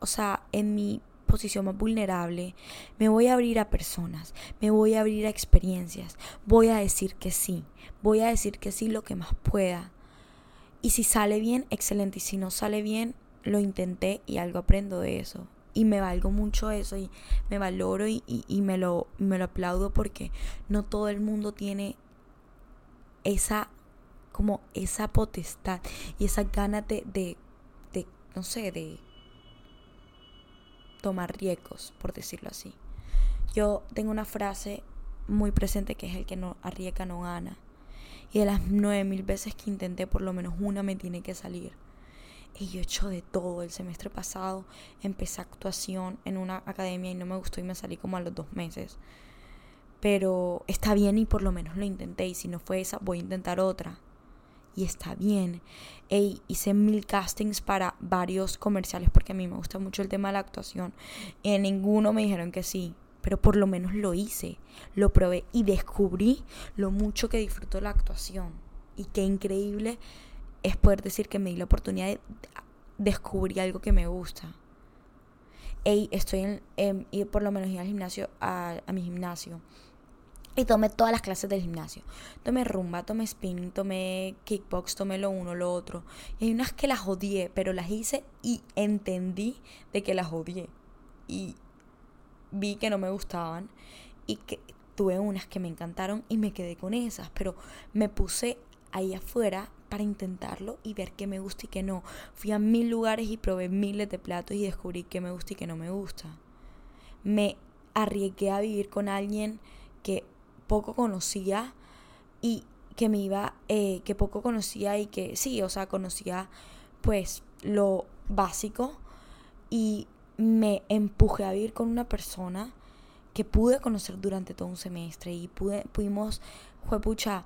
o sea, en mi posición más vulnerable, me voy a abrir a personas, me voy a abrir a experiencias, voy a decir que sí, voy a decir que sí lo que más pueda. Y si sale bien, excelente, y si no sale bien, lo intenté y algo aprendo de eso y me valgo mucho eso y me valoro y, me, lo, me lo aplaudo porque no todo el mundo tiene esa como esa potestad y esa ganas de, de, no sé, de tomar riesgos, por decirlo así. Yo tengo una frase muy presente que es el que no arriesga no gana. Y de las nueve mil veces que intenté, por lo menos una me tiene que salir. Y yo he hecho de todo. El semestre pasado empecé actuación en una academia y no me gustó y me salí como a los dos meses. Pero está bien y por lo menos lo intenté. Y si no fue esa, voy a intentar otra. Y está bien. Ey, hice mil castings para varios comerciales porque a mí me gusta mucho el tema de la actuación. En ninguno me dijeron que sí. Pero por lo menos lo hice. Lo probé y descubrí lo mucho que disfruto la actuación. Y qué increíble es poder decir que me di la oportunidad de descubrir algo que me gusta. Ey, estoy en, y por lo menos ir al gimnasio, a, mi gimnasio. Y tomé todas las clases del gimnasio. Tomé rumba, tomé spinning, tomé kickbox, tomé lo uno, lo otro. Y hay unas que las odié, pero las hice y entendí de que las odié. Y vi que no me gustaban. Y que tuve unas que me encantaron y me quedé con esas. Pero me puse ahí afuera para intentarlo y ver qué me gusta y qué no. Fui a mil lugares y probé miles de platos y descubrí qué me gusta y qué no me gusta. Me arriesgué a vivir con alguien que poco conocía y que me iba, eh, que poco conocía y que sí, o sea, conocía pues lo básico y me empujé a vivir con una persona que pude conocer durante todo un semestre y pude, pudimos, fue pucha,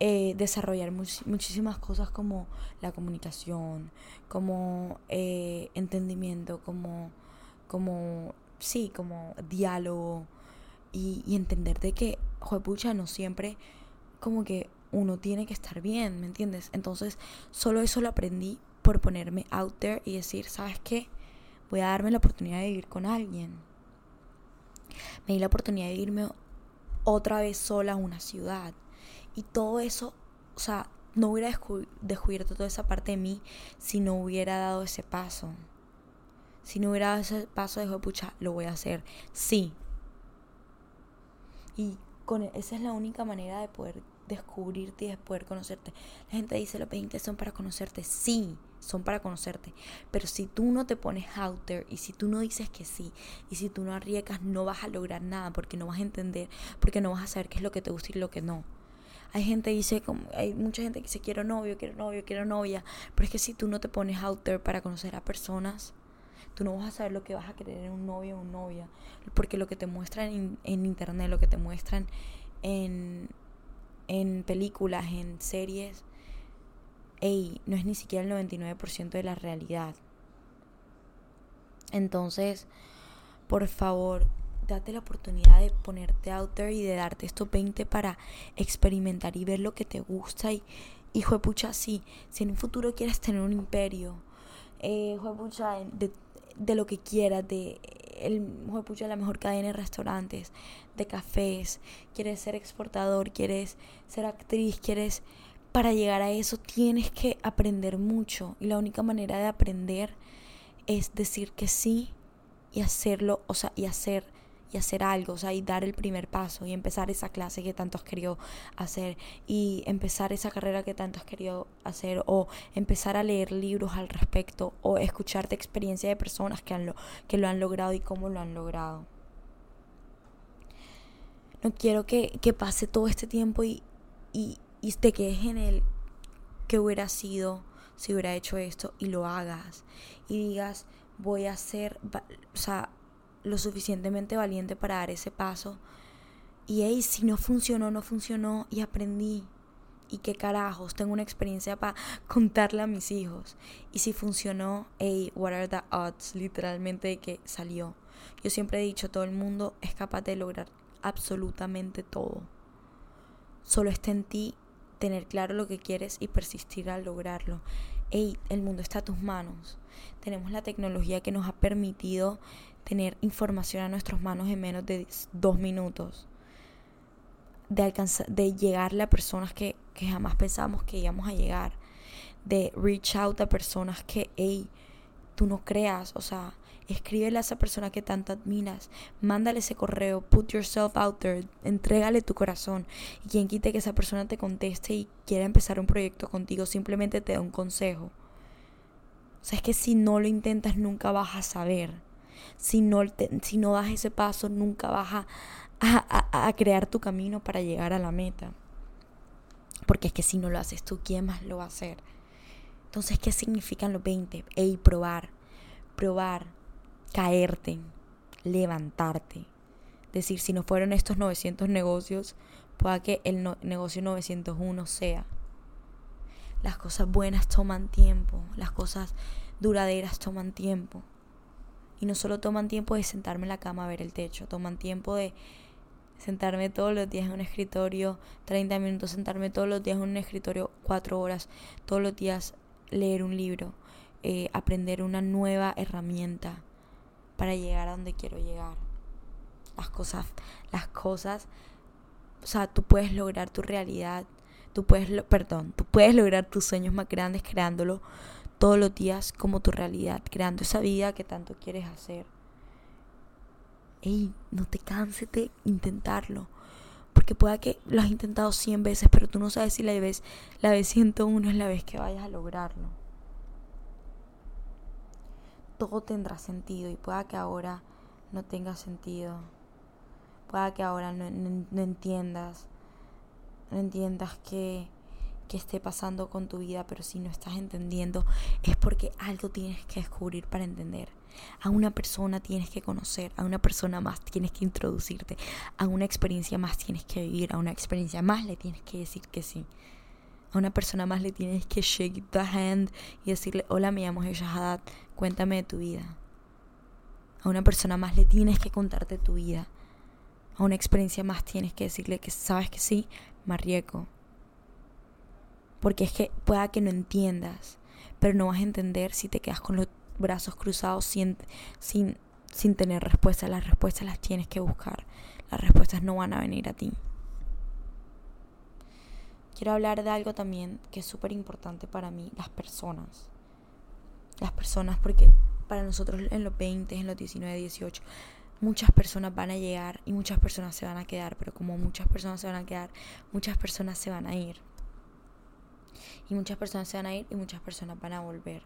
eh, desarrollar muchísimas cosas como la comunicación, como eh, entendimiento, como, como, sí, como diálogo y, y entender de que, pucha, no siempre como que uno tiene que estar bien, ¿me entiendes? Entonces, solo eso lo aprendí por ponerme out there y decir, ¿sabes qué? Voy a darme la oportunidad de vivir con alguien. Me di la oportunidad de irme otra vez sola a una ciudad y todo eso, o sea, no hubiera descubierto toda esa parte de mí si no hubiera dado ese paso. Si no hubiera dado ese paso de pucha, lo voy a hacer. Sí. Y e, esa es la única manera de poder descubrirte y de poder conocerte. La gente dice, los 20 son para conocerte. Sí, son para conocerte. Pero si tú no te pones out there y si tú no dices que sí y si tú no arriesgas, no vas a lograr nada porque no vas a entender, porque no vas a saber qué es lo que te gusta y lo que no. Hay gente dice, hay mucha gente que dice quiero novio, quiero novio, quiero novia, pero es que si tú no te pones out there para conocer a personas, tú no vas a saber lo que vas a querer en un novio o una novia, porque lo que te muestran en, internet, lo que te muestran en, en películas, en series, ey, no es ni siquiera el 99% de la realidad. Entonces, por favor, date la oportunidad de ponerte out there y de darte estos 20 para experimentar y ver lo que te gusta. Y, hijo de pucha, sí, si en un futuro quieres tener un imperio, eh, hijo de pucha, de, lo que quieras, de, el, de pucha, la mejor cadena de restaurantes, de cafés, quieres ser exportador, quieres ser actriz, quieres... Para llegar a eso tienes que aprender mucho y la única manera de aprender es decir que sí y hacerlo, o sea, y hacer y hacer algo, o sea, y dar el primer paso y empezar esa clase que tanto has querido hacer y empezar esa carrera que tanto has querido hacer o empezar a leer libros al respecto o escucharte experiencia de personas que, han lo, que lo han logrado y cómo lo han logrado. No quiero que, que pase todo este tiempo y, y, y te quedes en el que hubiera sido si hubiera hecho esto y lo hagas y digas voy a hacer, o sea, lo suficientemente valiente para dar ese paso. Y hey, si no funcionó, no funcionó y aprendí. Y qué carajos, tengo una experiencia para contarle a mis hijos. Y si funcionó, hey, what are the odds? Literalmente de que salió. Yo siempre he dicho, todo el mundo es capaz de lograr absolutamente todo. Solo está en ti tener claro lo que quieres y persistir al lograrlo. Hey, el mundo está a tus manos. Tenemos la tecnología que nos ha permitido tener información a nuestras manos en menos de dos minutos, de, alcanzar, de llegarle a personas que, que jamás pensábamos que íbamos a llegar, de reach out a personas que, hey, tú no creas, o sea, escríbele a esa persona que tanto admiras, mándale ese correo, put yourself out there, entrégale tu corazón. Y quien quite que esa persona te conteste y quiera empezar un proyecto contigo, simplemente te da un consejo. O sea, es que si no lo intentas nunca vas a saber si no, si no das ese paso, nunca vas a, a, crear tu camino para llegar a la meta. Porque es que si no lo haces tú, ¿quién más lo va a hacer? Entonces, ¿qué significan los 20? Ey, probar, probar, caerte, levantarte. Decir, si no fueron estos 900 negocios, pueda que el negocio 901 sea. Las cosas buenas toman tiempo, las cosas duraderas toman tiempo. Y no solo toman tiempo de sentarme en la cama a ver el techo, toman tiempo de sentarme todos los días en un escritorio, 30 minutos, sentarme todos los días en un escritorio, 4 horas, todos los días leer un libro, eh, aprender una nueva herramienta para llegar a donde quiero llegar. Las cosas, las cosas, o sea, tú puedes lograr tu realidad, tú puedes, perdón, tú puedes lograr tus sueños más grandes creándolo todos los días como tu realidad, creando esa vida que tanto quieres hacer. Ey, no te canses de intentarlo, Porque pueda que lo has intentado 100 veces, pero tú no sabes si la vez, la vez 101 es la vez que vayas a lograrlo. Todo tendrá sentido y pueda que ahora no tenga sentido. Pueda que ahora no, no entiendas. No entiendas que que esté pasando con tu vida, pero si no estás entendiendo es porque algo tienes que descubrir para entender. A una persona tienes que conocer, a una persona más tienes que introducirte, a una experiencia más tienes que vivir, a una experiencia más le tienes que decir que sí. A una persona más le tienes que shake the hand y decirle, hola, me llamo Shahadat, cuéntame de tu vida. A una persona más le tienes que contarte tu vida. A una experiencia más tienes que decirle que sabes que sí, Marieco, porque es que pueda que no entiendas, pero no vas a entender si te quedas con los brazos cruzados sin, sin, sin tener respuestas. Las respuestas las tienes que buscar. Las respuestas no van a venir a ti. Quiero hablar de algo también que es súper importante para mí, las personas. Las personas, porque para nosotros en los 20, en los 19, 18, muchas personas van a llegar y muchas personas se van a quedar, pero como muchas personas se van a quedar, muchas personas se van a ir. Y muchas personas se van a ir y muchas personas van a volver.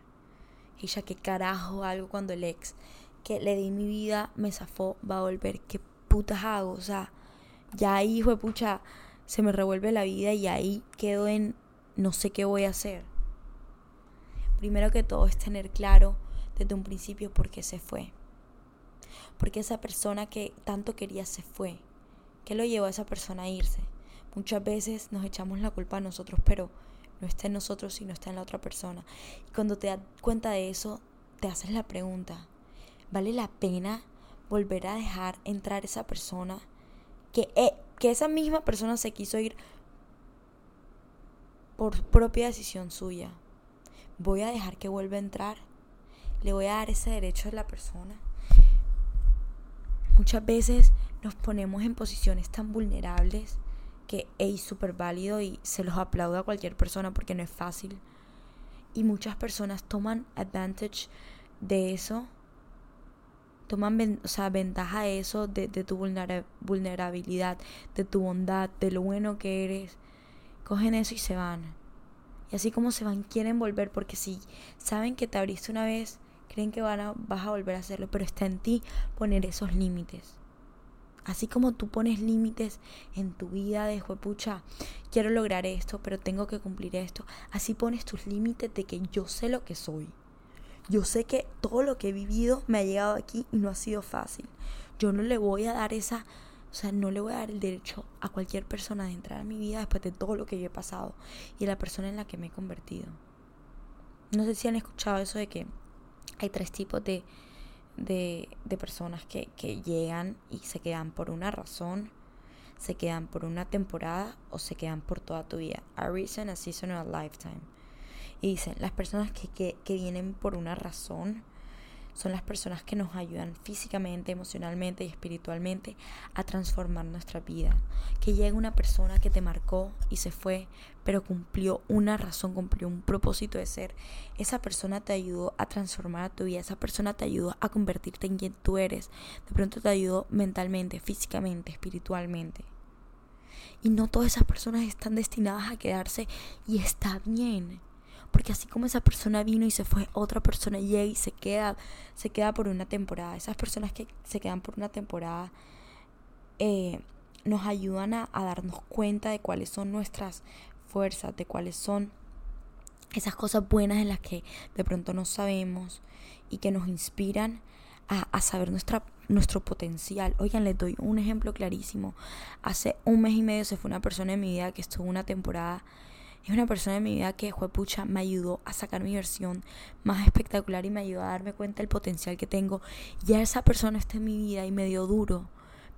Y ya que carajo algo cuando el ex que le di mi vida me zafó va a volver. ¿Qué putas hago? O sea, ya ahí, hijo de pucha, se me revuelve la vida y ahí quedo en no sé qué voy a hacer. Primero que todo es tener claro desde un principio por qué se fue. Porque esa persona que tanto quería se fue. ¿Qué lo llevó a esa persona a irse? Muchas veces nos echamos la culpa a nosotros, pero no está en nosotros, sino está en la otra persona. Y cuando te das cuenta de eso, te haces la pregunta, ¿vale la pena volver a dejar entrar esa persona? Que, eh, que esa misma persona se quiso ir por propia decisión suya. ¿Voy a dejar que vuelva a entrar? ¿Le voy a dar ese derecho a la persona? Muchas veces nos ponemos en posiciones tan vulnerables que es súper válido y se los aplaudo a cualquier persona porque no es fácil. Y muchas personas toman advantage de eso, toman o sea, ventaja de eso, de, tu vulnerabilidad, de tu bondad, de lo bueno que eres. Cogen eso y se van. Y así como se van, quieren volver porque si saben que te abriste una vez, creen que van a, vas a volver a hacerlo, pero está en ti poner esos límites. Así como tú pones límites en tu vida de pucha, quiero lograr esto, pero tengo que cumplir esto. Así pones tus límites de que yo sé lo que soy. Yo sé que todo lo que he vivido me ha llegado aquí y no ha sido fácil. Yo no le voy a dar esa, o sea, no le voy a dar el derecho a cualquier persona de entrar a mi vida después de todo lo que yo he pasado y la persona en la que me he convertido. No sé si han escuchado eso de que hay tres tipos de, de, personas que, que llegan y se quedan por una razón, se quedan por una temporada o se quedan por toda tu vida. A reason, a season or a lifetime. Y dicen, las personas que, que, que vienen por una razón son las personas que nos ayudan físicamente, emocionalmente y espiritualmente a transformar nuestra vida. Que llegue una persona que te marcó y se fue, pero cumplió una razón, cumplió un propósito de ser. Esa persona te ayudó a transformar tu vida, esa persona te ayudó a convertirte en quien tú eres. De pronto te ayudó mentalmente, físicamente, espiritualmente. Y no todas esas personas están destinadas a quedarse y está bien. Porque así como esa persona vino y se fue, otra persona llega y se queda, se queda por una temporada. Esas personas que se quedan por una temporada eh, nos ayudan a, darnos cuenta de cuáles son nuestras fuerzas, de cuáles son esas cosas buenas en las que de pronto no sabemos y que nos inspiran a, a, saber nuestra, nuestro potencial. Oigan, les doy un ejemplo clarísimo. Hace un mes y medio se fue una persona en mi vida que estuvo una temporada es una persona en mi vida que, pucha, me ayudó a sacar mi versión más espectacular y me ayudó a darme cuenta del potencial que tengo. Ya esa persona está en mi vida y me dio duro.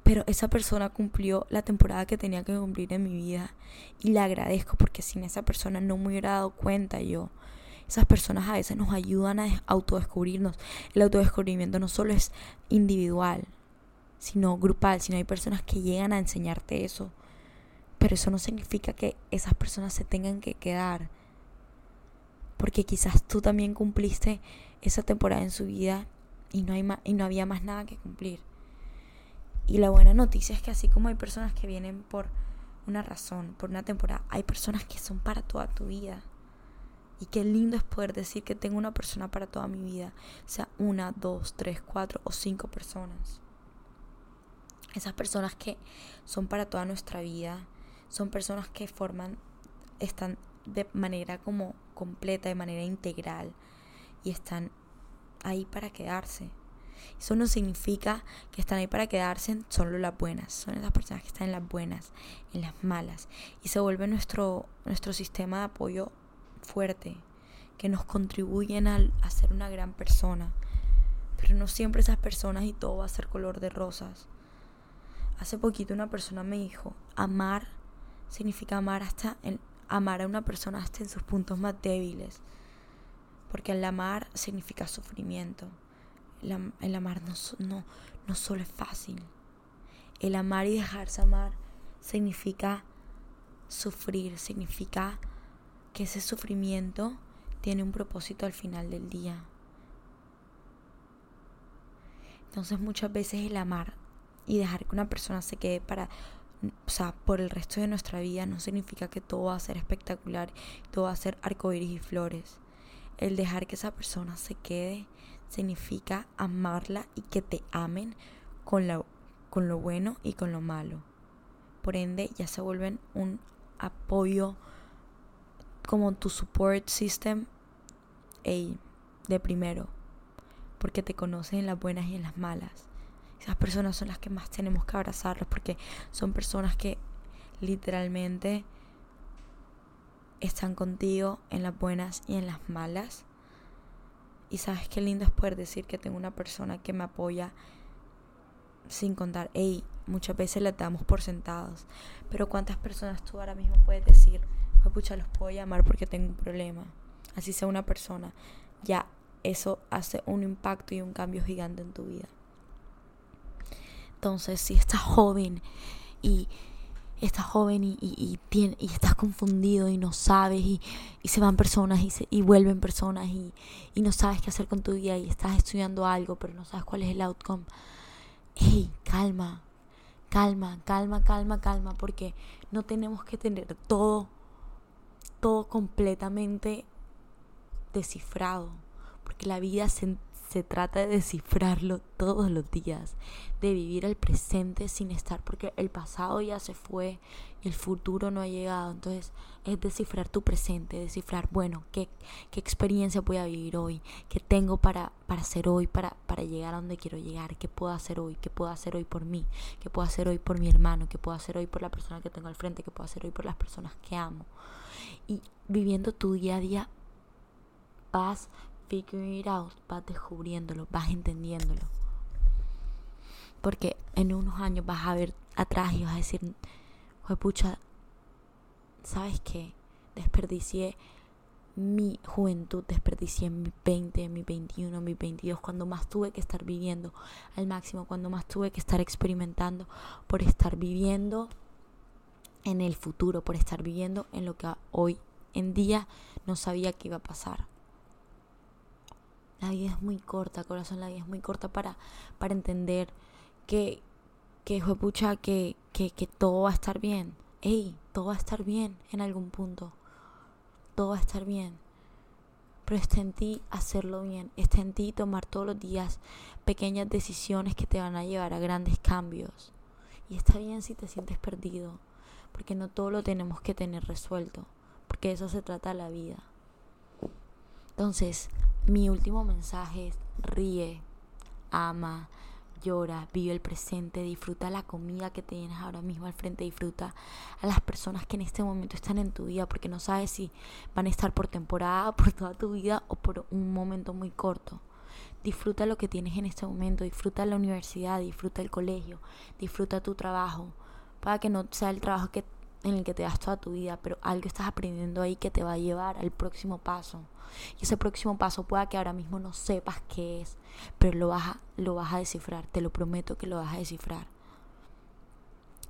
Pero esa persona cumplió la temporada que tenía que cumplir en mi vida. Y le agradezco porque sin esa persona no me hubiera dado cuenta yo. Esas personas a veces nos ayudan a autodescubrirnos. El autodescubrimiento no solo es individual, sino grupal, sino hay personas que llegan a enseñarte eso pero eso no significa que esas personas se tengan que quedar. Porque quizás tú también cumpliste esa temporada en su vida y no, hay y no había más nada que cumplir. y la buena noticia es que así como hay personas que vienen por una razón, por una temporada, hay personas que son para toda tu vida. Y qué lindo es poder decir que tengo una persona para toda mi vida, sea una, dos, tres, cuatro o cinco personas. Esas personas que son para toda nuestra vida, son personas que forman, están de manera como completa, de manera integral y están ahí para quedarse. Eso no significa que están ahí para quedarse en solo las buenas. Son esas personas que están en las buenas, en las malas. Y se vuelve nuestro, nuestro sistema de apoyo fuerte, que nos contribuyen a, a ser una gran persona. Pero no siempre esas personas y todo va a ser color de rosas. Hace poquito una persona me dijo, amar significa amar hasta en, amar a una persona hasta en sus puntos más débiles. Porque el amar significa sufrimiento. El, amar no, no, no solo es fácil. El amar y dejarse amar significa sufrir, significa que ese sufrimiento tiene un propósito al final del día. Entonces muchas veces el amar y dejar que una persona se quede para, o sea, por el resto de nuestra vida no significa que todo va a ser espectacular, todo va a ser arcoíris y flores. El dejar que esa persona se quede significa amarla y que te amen con, la, con lo bueno y con lo malo. Por ende, ya se vuelven un apoyo como tu support system de primero, porque te conocen en las buenas y en las malas. Esas personas son las que más tenemos que abrazarlas porque son personas que literalmente están contigo en las buenas y en las malas. Y sabes qué lindo es poder decir que tengo una persona que me apoya sin contar, hey, muchas veces le damos por sentados, pero ¿cuántas personas tú ahora mismo puedes decir, pucha, los puedo llamar porque tengo un problema? Así sea una persona, ya eso hace un impacto y un cambio gigante en tu vida. Entonces, si estás joven y estás joven y, y, y, y estás confundido y no sabes y, se van personas y, se, y vuelven personas y, y no sabes qué hacer con tu vida y estás estudiando algo pero no sabes cuál es el outcome, hey, calma, calma, calma, calma, calma, porque no tenemos que tener todo, todo completamente descifrado, porque la vida se, se trata de descifrarlo todos los días, de vivir el presente sin estar, porque el pasado ya se fue y el futuro no ha llegado. Entonces es descifrar tu presente, descifrar, bueno, qué, qué experiencia voy a vivir hoy, qué tengo para, para hacer hoy, para, para llegar a donde quiero llegar, qué puedo hacer hoy, qué puedo hacer hoy por mí, qué puedo hacer hoy por mi hermano, qué puedo hacer hoy por la persona que tengo al frente, qué puedo hacer hoy por las personas que amo. Y viviendo tu día a día vas figuring it out, vas descubriéndolo, vas entendiéndolo. Porque en unos años vas a ver atrás y vas a decir, pucha, ¿sabes qué? Desperdicié mi juventud, desperdicié mi 20, mi 21, mi 22, cuando más tuve que estar viviendo al máximo, cuando más tuve que estar experimentando por estar viviendo en el futuro, por estar viviendo en lo que hoy en día no sabía que iba a pasar. La vida es muy corta, corazón, la vida es muy corta para, para entender que, que, pucha, que, que, que todo va a estar bien. Ey, todo va a estar bien en algún punto. Todo va a estar bien. Pero está en ti hacerlo bien. Está en ti tomar todos los días pequeñas decisiones que te van a llevar a grandes cambios. Y está bien si te sientes perdido. Porque no todo lo tenemos que tener resuelto. Porque eso se trata la vida. Entonces, mi último mensaje es ríe, ama, llora, vive el presente, disfruta la comida que tienes ahora mismo al frente, disfruta a las personas que en este momento están en tu vida, porque no sabes si van a estar por temporada, por toda tu vida o por un momento muy corto. Disfruta lo que tienes en este momento, disfruta la universidad, disfruta el colegio, disfruta tu trabajo, para que no sea el trabajo que en el que te das toda tu vida, pero algo estás aprendiendo ahí que te va a llevar al próximo paso. Y ese próximo paso pueda que ahora mismo no sepas qué es, pero lo vas a, lo vas a descifrar, te lo prometo que lo vas a descifrar.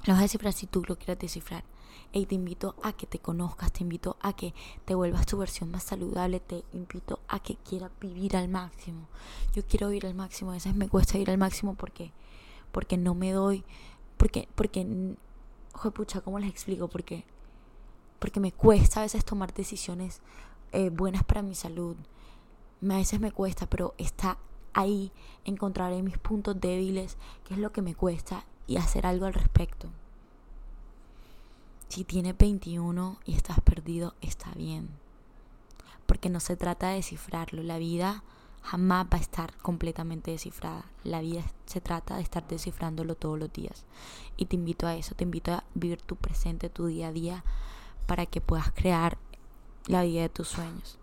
Lo vas a descifrar si tú lo quieres descifrar. Y te invito a que te conozcas, te invito a que te vuelvas tu versión más saludable, te invito a que quieras vivir al máximo. Yo quiero vivir al máximo, a veces me cuesta ir al máximo porque porque no me doy, porque, porque, ojo pucha, ¿cómo les explico? Porque, porque me cuesta a veces tomar decisiones eh, buenas para mi salud. A veces me cuesta, pero está ahí, encontraré mis puntos débiles, qué es lo que me cuesta y hacer algo al respecto. Si tienes 21 y estás perdido, está bien. Porque no se trata de descifrarlo. La vida jamás va a estar completamente descifrada. La vida se trata de estar descifrándolo todos los días. Y te invito a eso, te invito a vivir tu presente, tu día a día, para que puedas crear la vida de tus sueños.